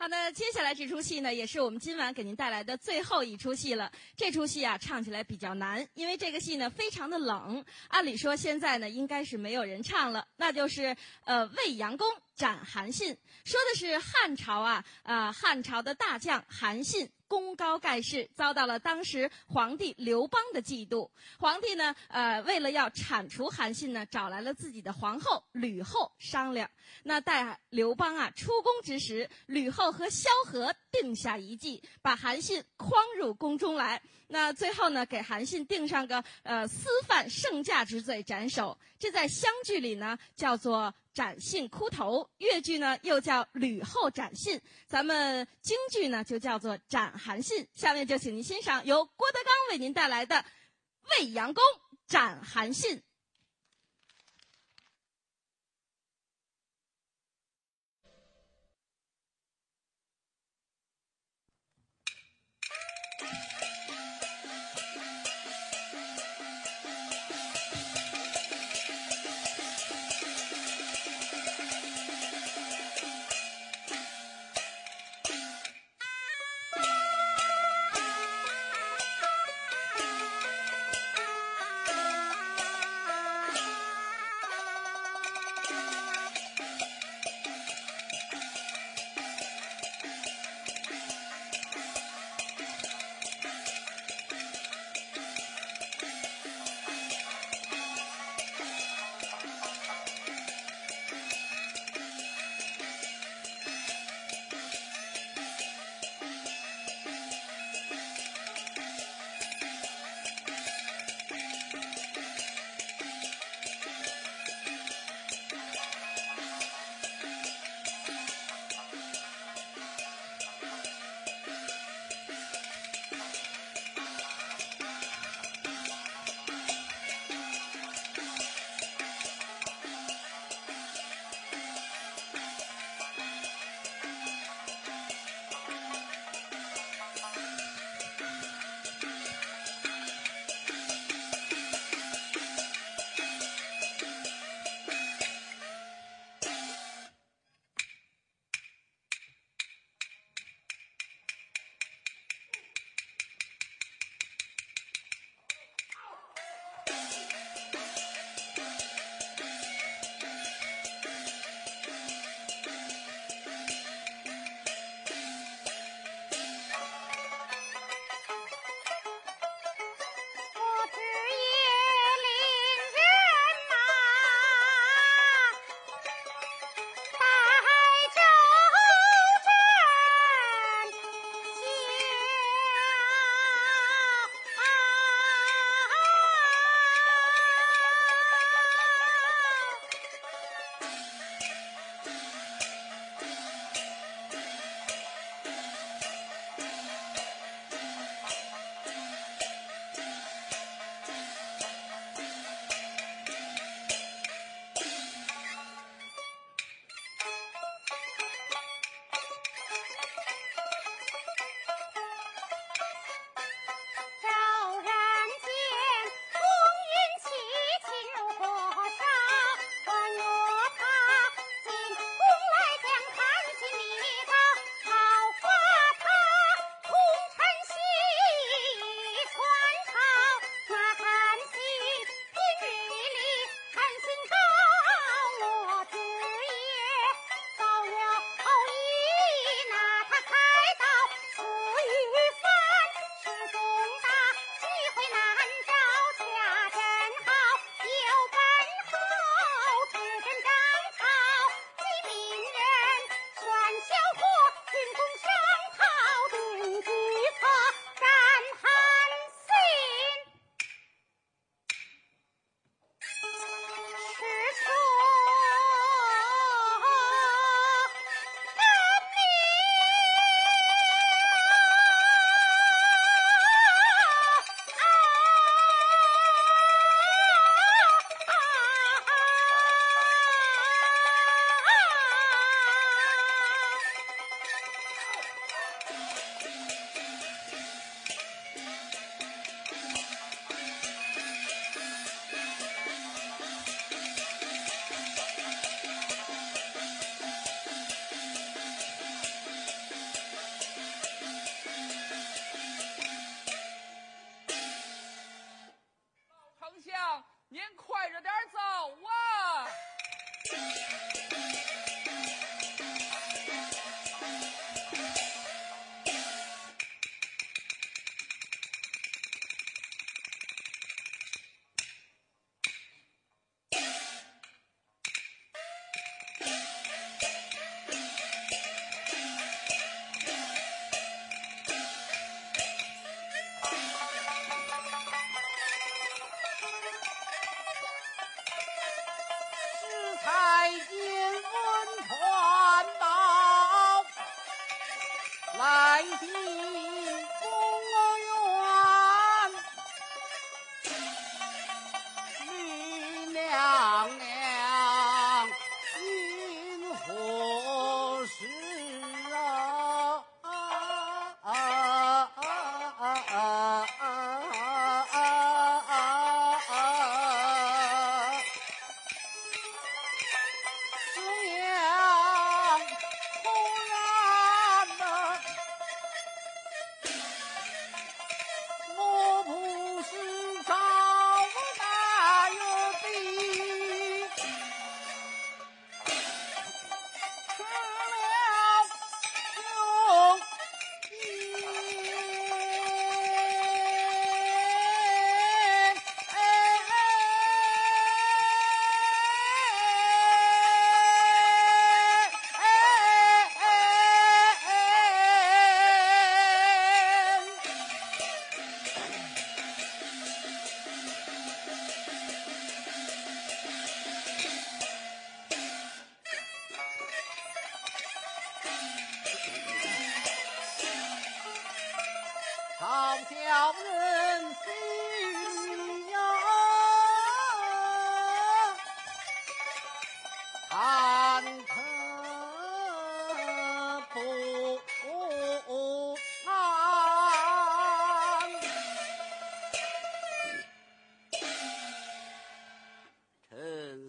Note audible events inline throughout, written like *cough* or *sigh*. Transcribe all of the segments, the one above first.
好，的接下来这出戏呢，也是我们今晚给您带来的最后一出戏了。这出戏啊，唱起来比较难，因为这个戏呢非常的冷。按理说现在呢应该是没有人唱了，那就是呃未阳宫斩韩信，说的是汉朝啊啊、呃、汉朝的大将韩信。功高盖世，遭到了当时皇帝刘邦的嫉妒。皇帝呢，呃，为了要铲除韩信呢，找来了自己的皇后吕后商量。那待刘邦啊出宫之时，吕后和萧何定下一计，把韩信诓入宫中来。那最后呢，给韩信定上个呃私犯圣驾之罪，斩首。这在湘剧里呢叫做斩信枯头，越剧呢又叫吕后斩信，咱们京剧呢就叫做斩韩信。下面就请您欣赏由郭德纲为您带来的《未央宫斩韩信》。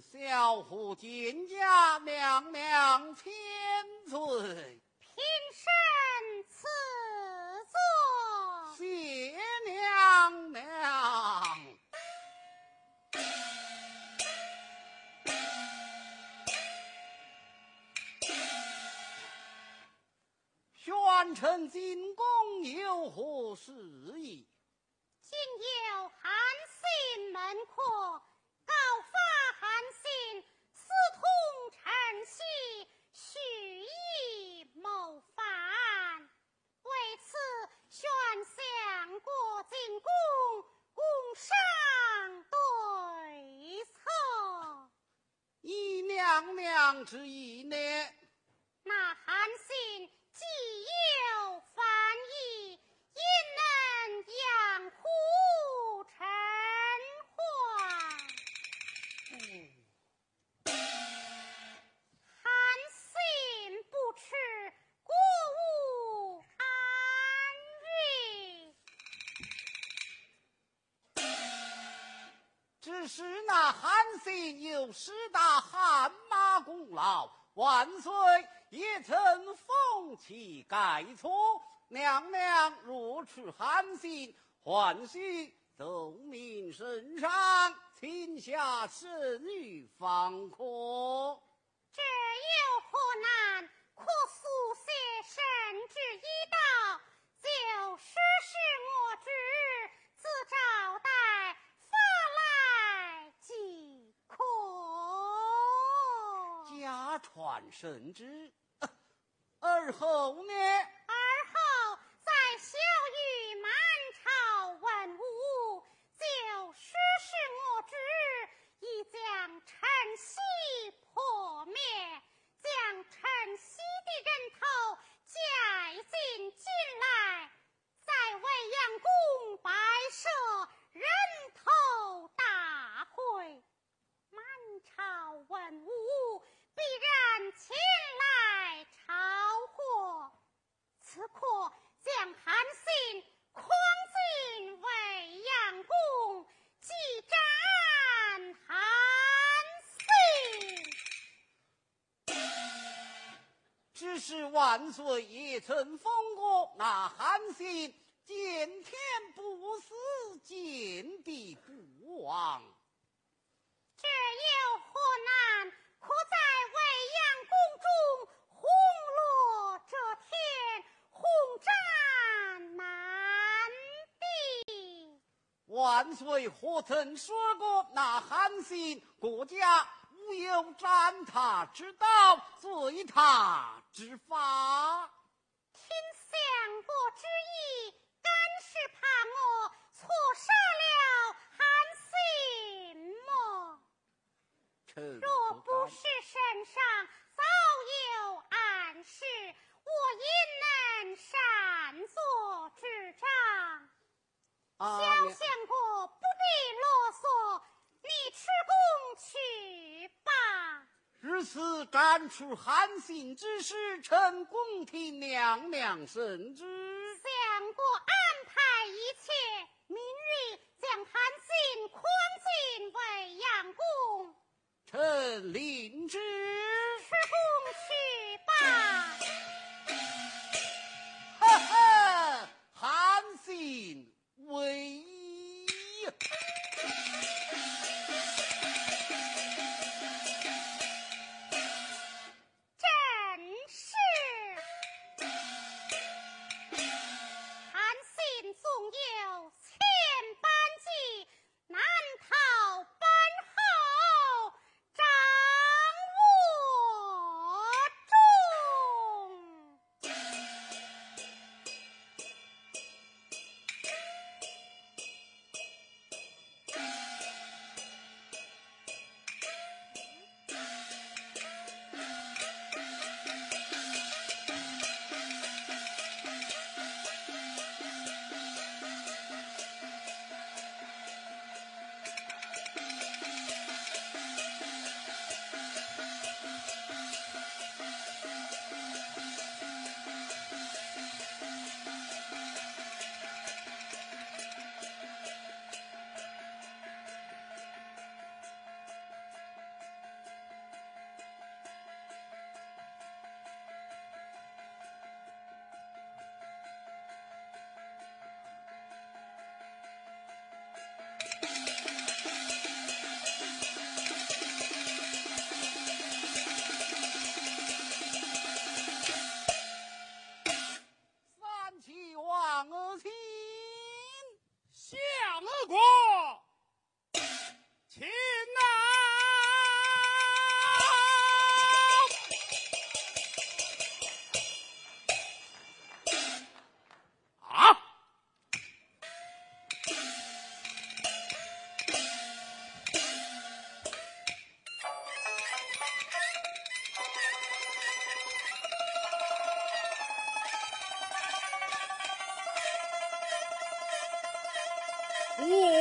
小虎金家娘娘千岁，平身赐座谢娘娘。宣臣进宫有何事宜？今有寒心门客告发韩信私通臣妻，蓄意谋反，为此宣相国进宫，共商对策。依娘娘之意呢？那韩信既有是那韩信有十大汗马功劳，万岁。也曾封其盖错，娘娘若持韩信，还须奏明圣上，请下圣女方可。这有何难？可速写圣旨一道，就实施我旨，自招待发来即可。家传圣旨。而后呢？而后再晓諭满朝文武，就实施我旨，以将陈曦破灭，将陈曦的人头解进进来，在未央宫摆设人头大会，满朝文武必然前来朝贺。此刻将韩信诓进未央宫，激斩韩信。只是万岁也曾封过那韩信，见天不死，见地不亡。这有何难？可在未央宫中红落遮天。红战南地，万岁何曾说过那韩信国家无有斩他之道，罪他之法？听相国之意，敢是怕我错杀了若不是身上早有暗示，我焉能擅作主张？小相国，不必啰嗦，你出宫去吧。如此斩除韩信之事，臣恭听娘娘圣旨。相国安排一切，明日将韩信宽进未央宫。臣领旨。出宫去吧。哈哈，韩信为。假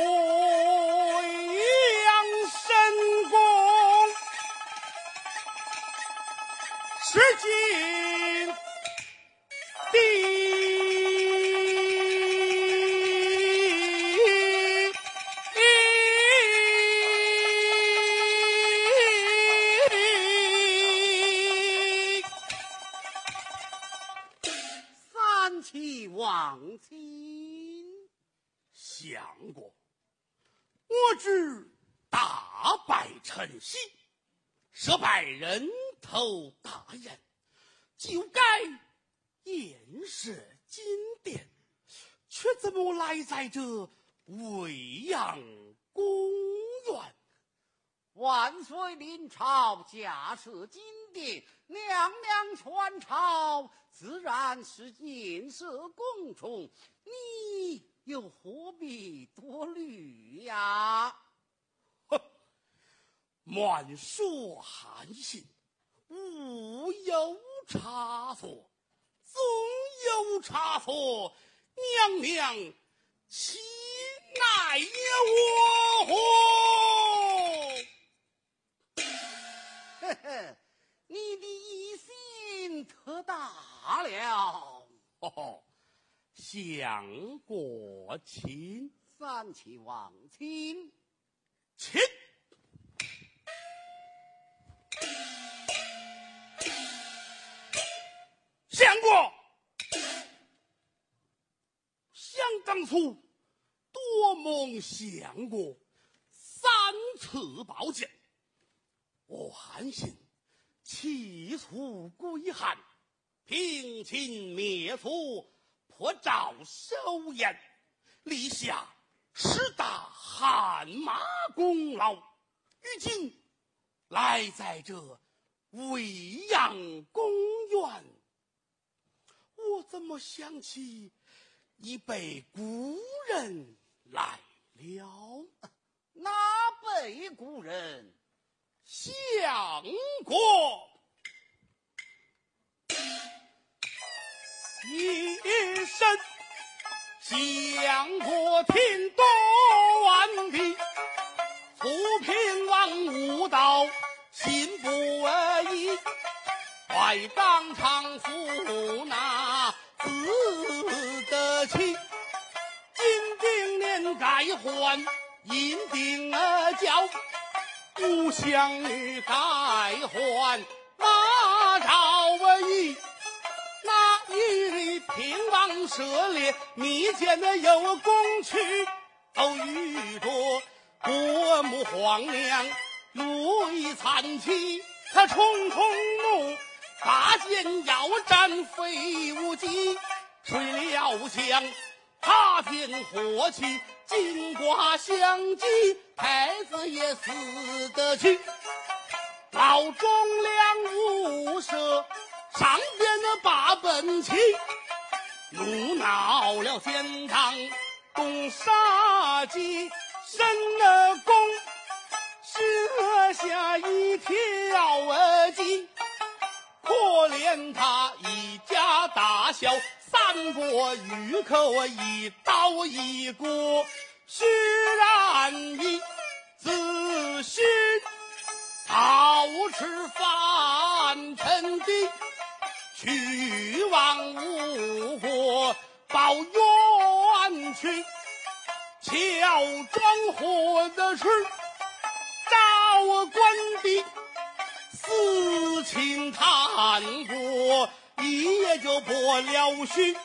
设金殿，娘娘传朝，自然是颜色公重，你又何必多虑呀？哼，*laughs* 满说韩信，无有差错，总有差错，娘娘岂奈我？大了。哦吼，相国请，三七王亲，秦。相国，想当初多蒙相国三次抱见。我韩信弃楚归汉，平秦灭楚，破赵收燕，立下十大汗马功劳。如今来在这未央公园，我怎么想起一辈故人来了？哪辈故人？相国，一身相国听端地，楚平王无道，心不稳。在当场赴那自得妻，金定年改换银定交，故乡女改换马昭仪，那一平王射猎，你见的有功去，都遇着国母皇娘泪惨泣。他冲冲怒，拔剑要斩飞舞姬，吹了响，踏平火气，金瓜相击，太子也死得去。老忠良无赦，上边的把本旗，怒恼了天堂，动杀机，申了公。设下一条儿计，可怜他一家大小三个御寇，一刀一个，须然一自寻陶池犯臣的，去往吴国报冤屈，乔装混的是。赵官的私情贪过，一夜就破了虚，处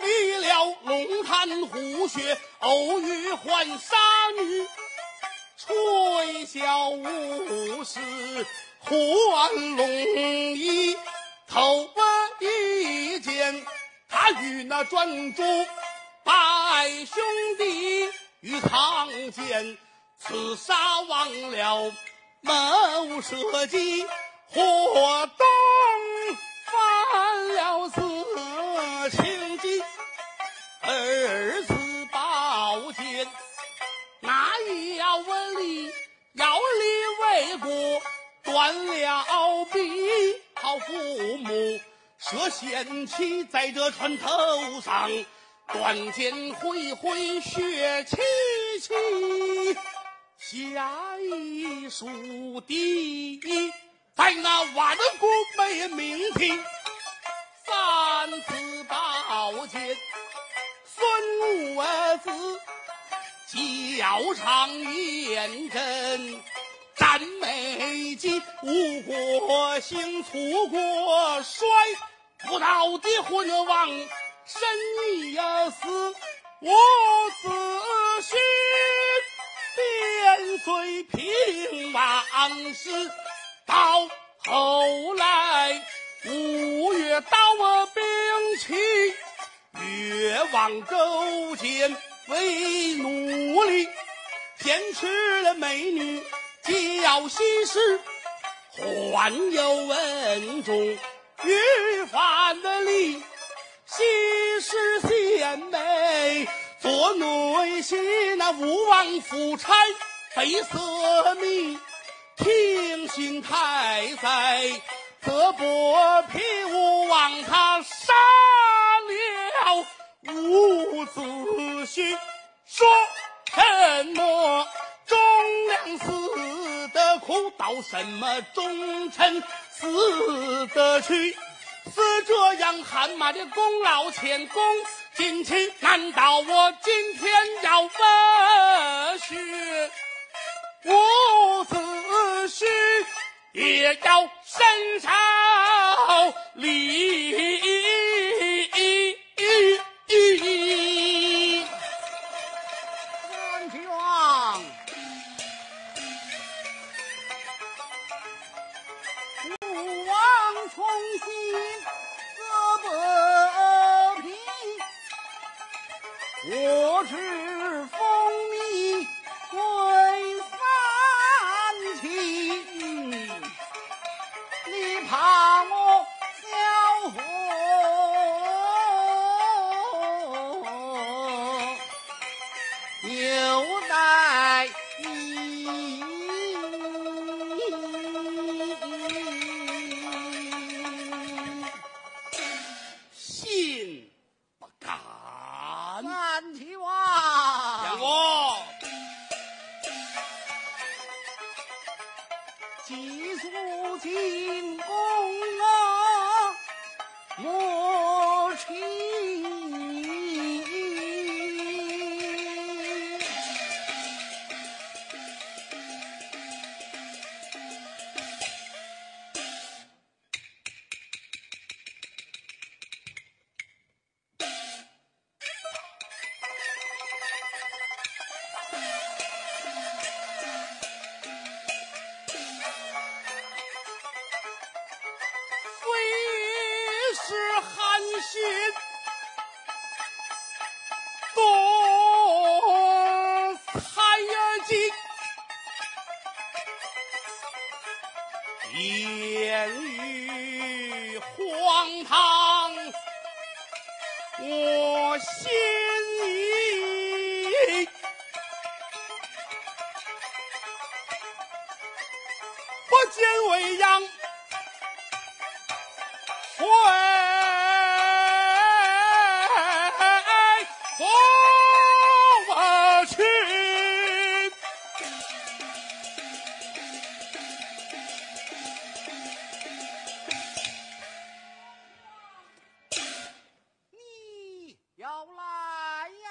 理了龙潭虎穴，偶遇浣纱女，吹箫舞狮换龙衣，头发一剪，他与那专诸拜兄弟与藏奸。刺杀忘了谋社稷，或东犯了色情计，二次宝剑，那一要问理，要理为国，断了臂，好父母设仙旗在这船头上，断剑恢恢血戚戚。下一书第一，在那万古没名题，三次宝剑，孙武儿子，教场验证，战美计，吴国兴，楚国衰，不道的昏王，神已死，我自寻。跟随平王时，到后来吴越刀兵器，越王勾践为奴隶，骗取了美女叫西施，还有文种于范的礼，西施献媚，做内心那吴王夫差。绯色迷，听信太宰，则剥皮吴王他杀了伍子胥。说什么忠良死苦，道什么忠臣死得屈？是这样汗马的功劳前功尽弃，难道我今天要问学？伍子胥也要身受礼。我去要来呀。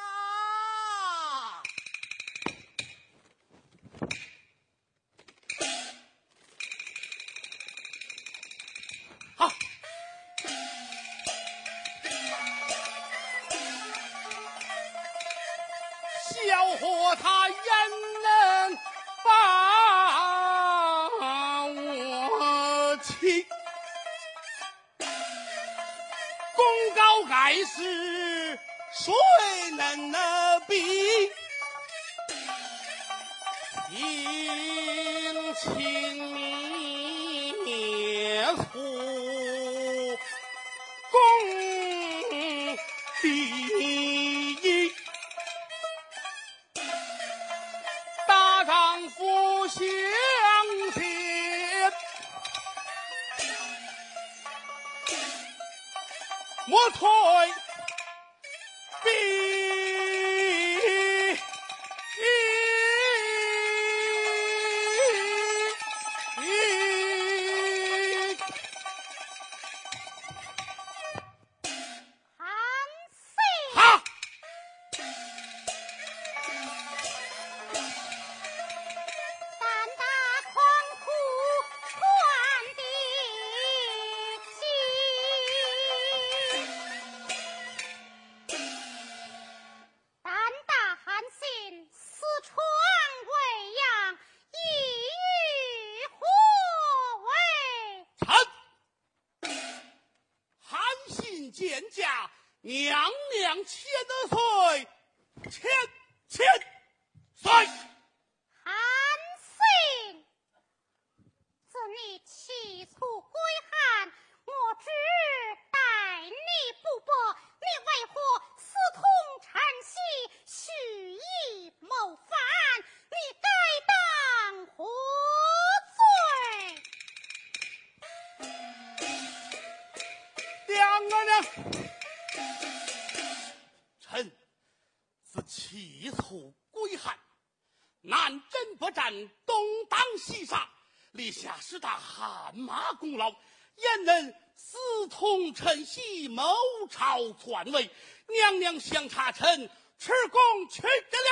篡位，娘娘相差臣，持功去得了。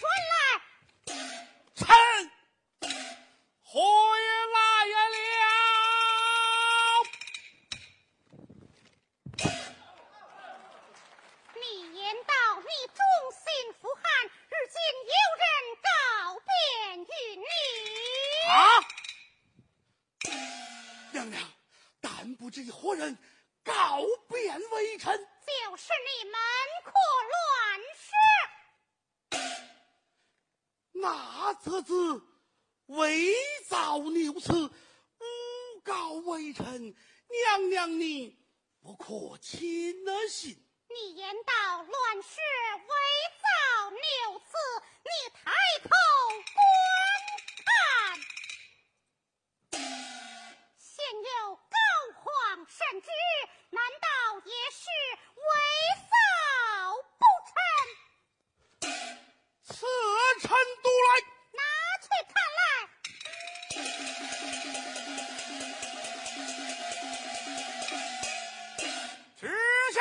传来，臣回来了。你言道你忠心扶汉，如今有人告变于你。啊！娘娘，但不知何人告变微臣。就是你们可乱世，*laughs* 那则子伪造牛词，诬告微臣，娘娘你不可轻信。你言道乱世伪造牛词，你抬头观看，现有高皇圣旨，难道也是？为少不成，此臣独来，拿去看。来。*noise* *noise* 陛下。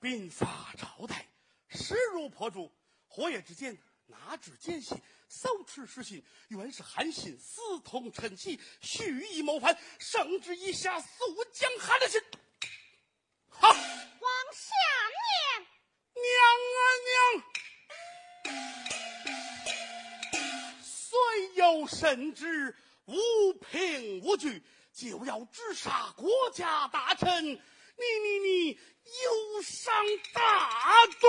兵法朝代，势如破竹，火眼之间，哪指间隙？手持失信，原是韩信私通陈妻，蓄意谋反，圣旨已下，速将韩的信。好，王下念，娘啊娘！虽有圣旨，无凭无据，就要诛杀国家大臣，你你你忧伤大宗。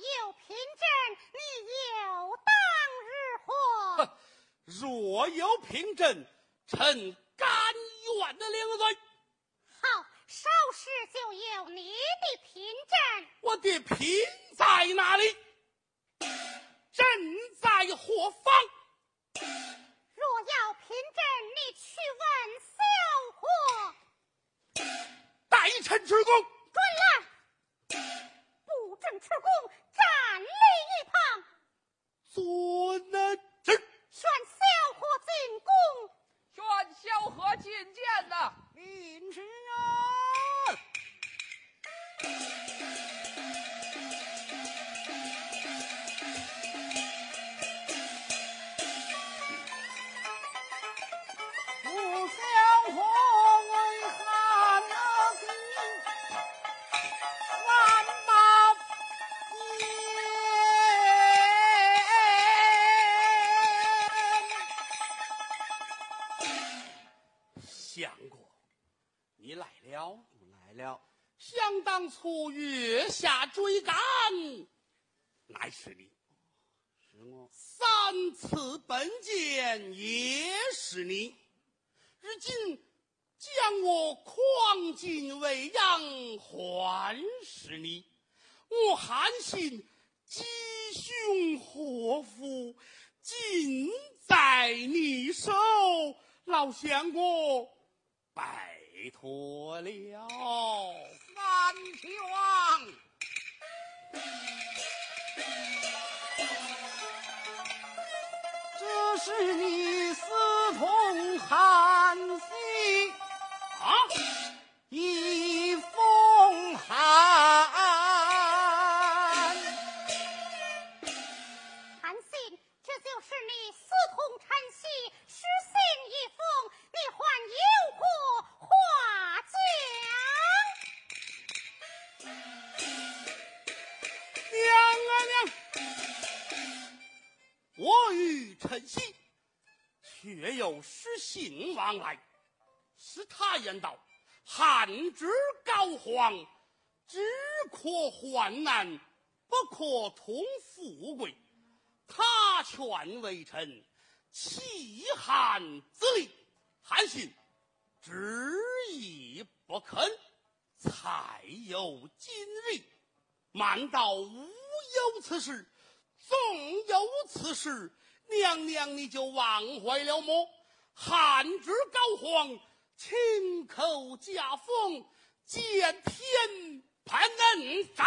若有凭证，你有当日活。若有凭证，臣甘愿的领罪。好，少时就有你的凭证。我的凭在哪里？朕在何方？若要凭证，你去问萧何。待臣出宫。准了。不准出宫，站立一旁。遵了旨。宣萧何进宫。宣萧何觐见呐。领旨啊！当初月下追赶，乃是你；是我。三次奔谏，也是你。如今将我诓进未央，还是你。我韩信吉凶祸福，尽在你手，老相国，拜托了。三齐王，这是你私通韩信啊！以奉韩。我与陈豨确有失信往来，是他言道：“汉之膏肓，只可患难，不可通富贵。”他劝微臣弃汉自立，韩信执意不肯，才有今日。满道无有此事？纵有此事，娘娘你就忘怀了么？汉之高皇亲口驾风，见天判恩斩，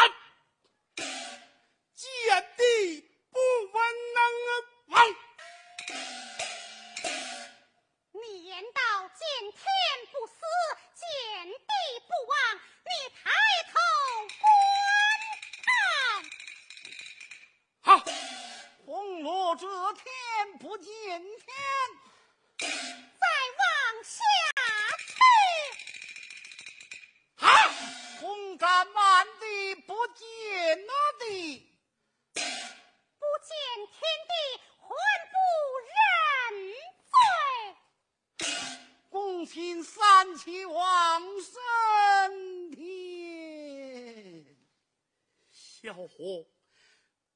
小伙，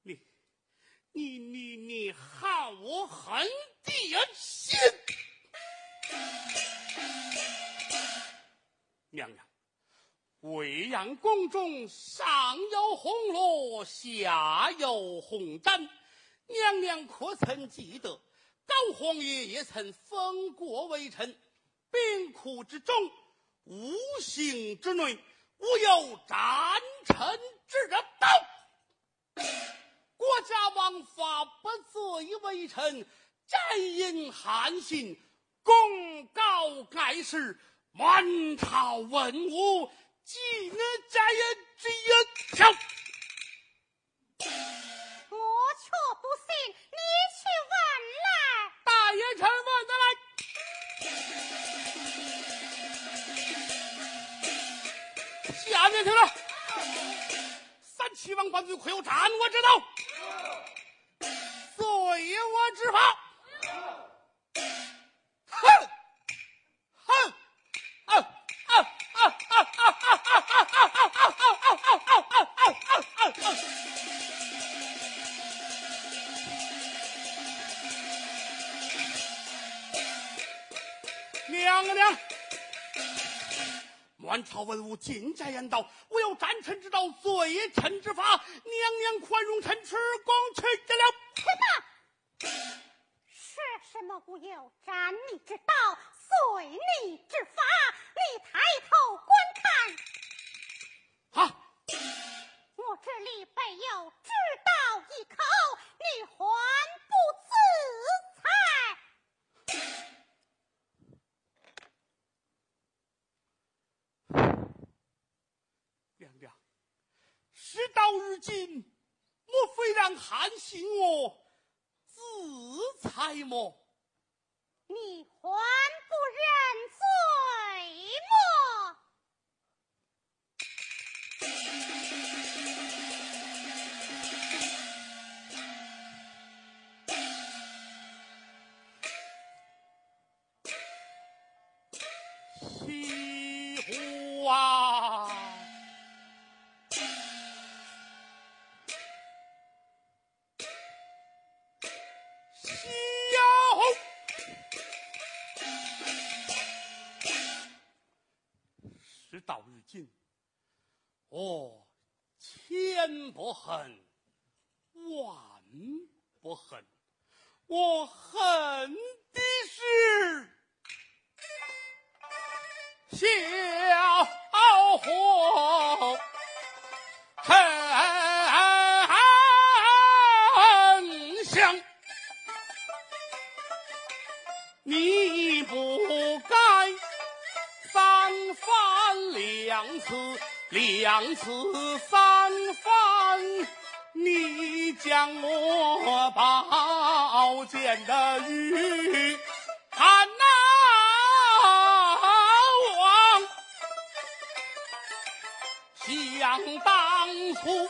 你，你，你，你害我狠爹心！娘娘，未央宫中上有红罗，下有红丹，娘娘可曾记得？高皇爷也曾封过微臣，兵库之中，五行之内，无有战臣之道。国家王法不罪微臣，战因韩信，功高盖世，满朝文武，今日家人只有条。我却不信，你去问来。大爷臣问得来。下面听了，三七王万岁，快有斩我之道，现在言道，我有斩臣之道，罪臣之法。到如今，我，千不恨，万不恨，我恨的是小红恨两次，两次三番，你将我宝剑的玉看哪往？想当初，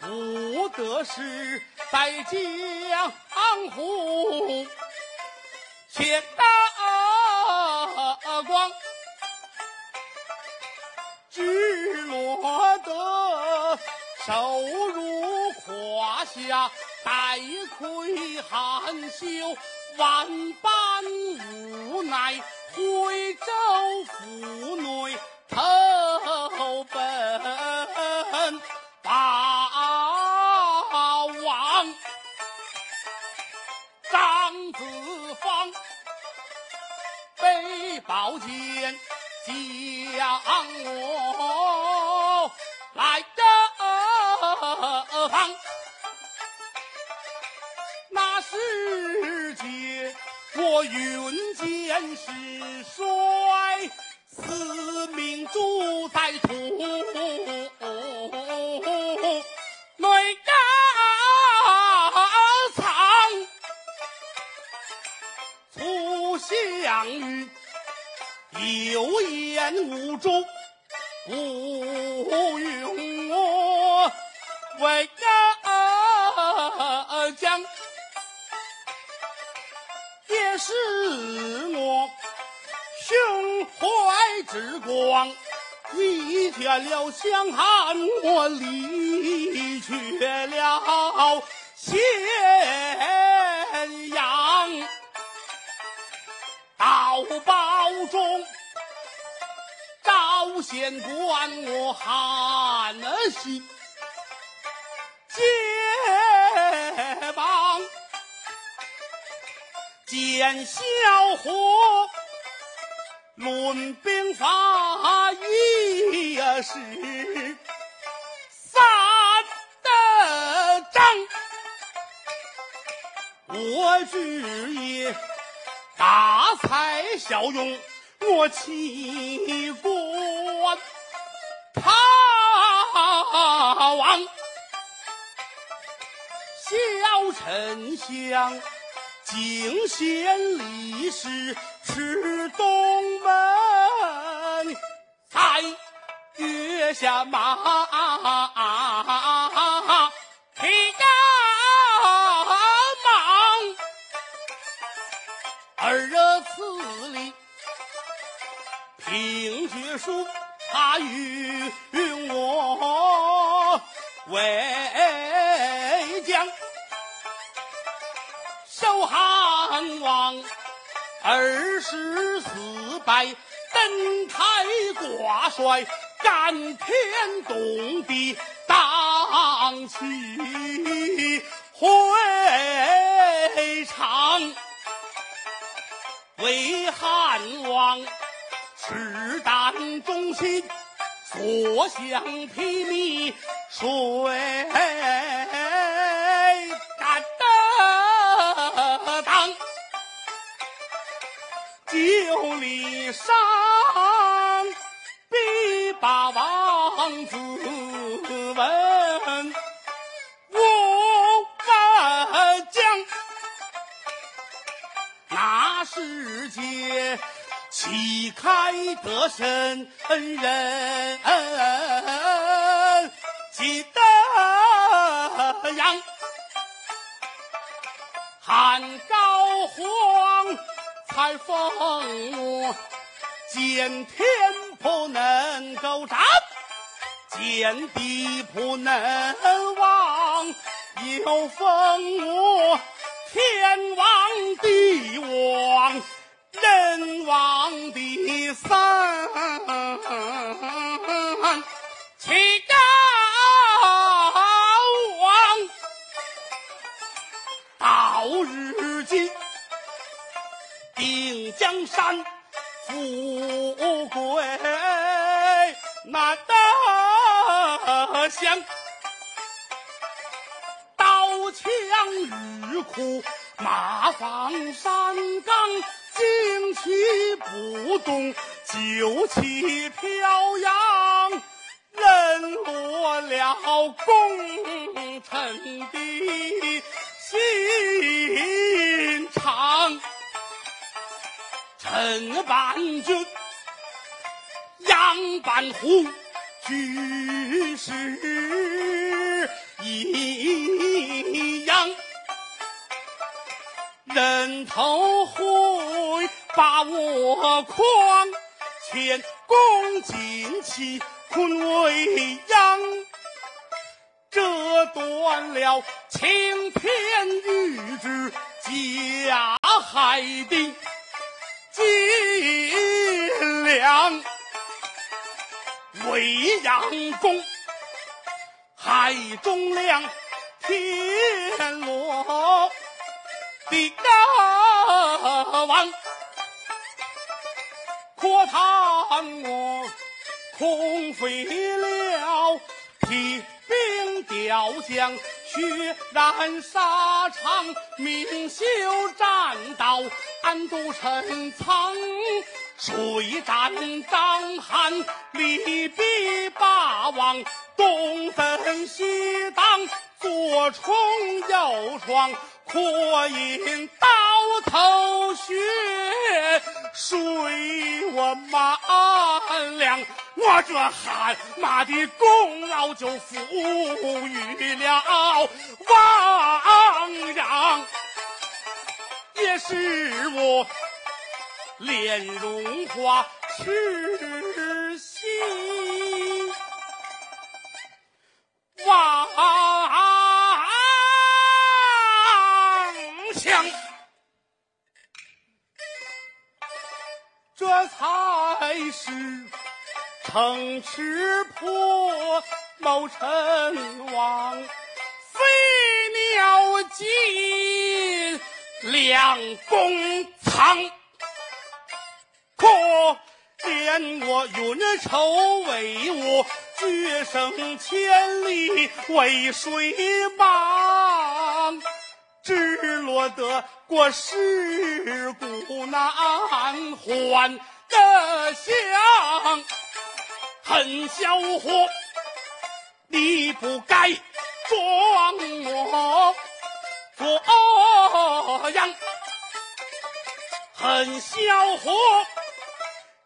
不得势在江湖，且只落得手如胯下，带愧含羞，万般无奈，回州府内投奔八王张子方。背宝剑县官我韩信结帮，见小伙论兵法一时三得将，我只也。大才小用，我弃官亡。小丞相惊现离世，迟东门，在月下马披甲芒，二次里凭据书，他与挂帅，干天动地荡气回肠，为汉王赤胆忠心，所向披靡，谁敢当？九里山，大王子问。我问将，那世界旗开得胜人，记得扬，汉高皇。才封我见天不能够占，见地不能忘，又封我天王地王，人王第三，七高王，到如今。定江山，贵难得享。刀枪日苦，马放山岗，旌旗不动，酒旗飘扬。人落了功臣的心肠。陈半军，杨半虎，举世一样。人头会把我诓，前功尽弃，困未央。折断了青天玉指，加海定。计量未央宫，海中亮，天罗地网，可叹我空飞了，提兵吊将。血染沙场，明修栈道，暗度陈仓，水战章邯，利弊八王，东奔西挡，左冲右闯，扩引刀头血，水我马良。我这汗马的功劳就赋予了王阳，也是我脸荣华痴心妄想，这才是。城池破，谋臣亡，飞鸟尽，良弓藏。可怜我运筹帷幄，决胜千里为谁忙？只落得过世故难还。的想，恨小伙，你不该装模作样，恨小伙，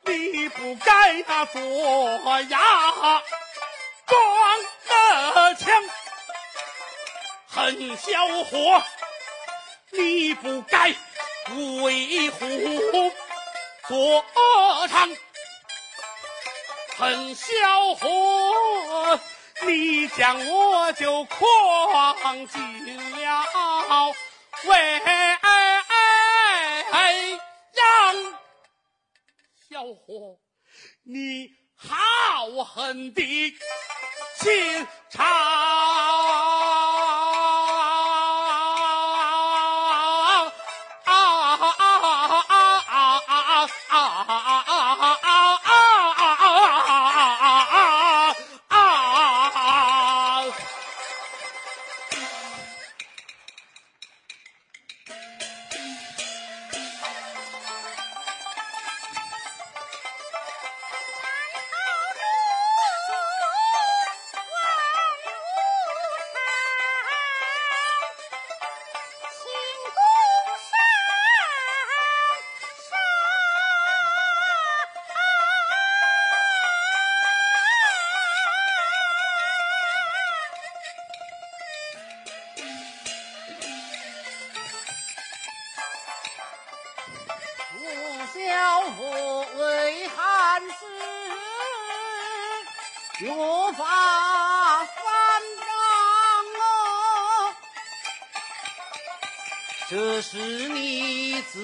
你不该那做呀装的强，恨小伙，你不该为虎作倀。恨小伙，你将我就诓进了未央。小伙，你好狠的心肠。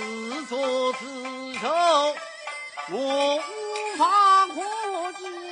自作自受，我无法可讲。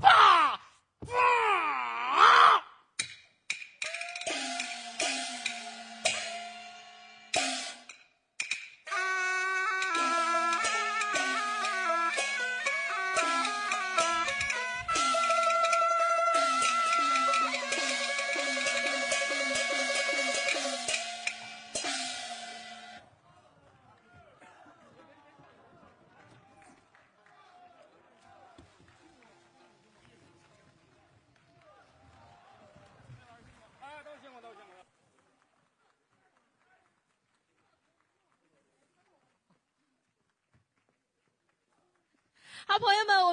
Bah! Bah!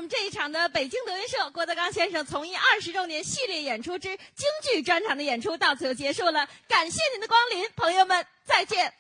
这一场的北京德云社郭德纲先生从艺二十周年系列演出之京剧专场的演出到此就结束了，感谢您的光临，朋友们，再见。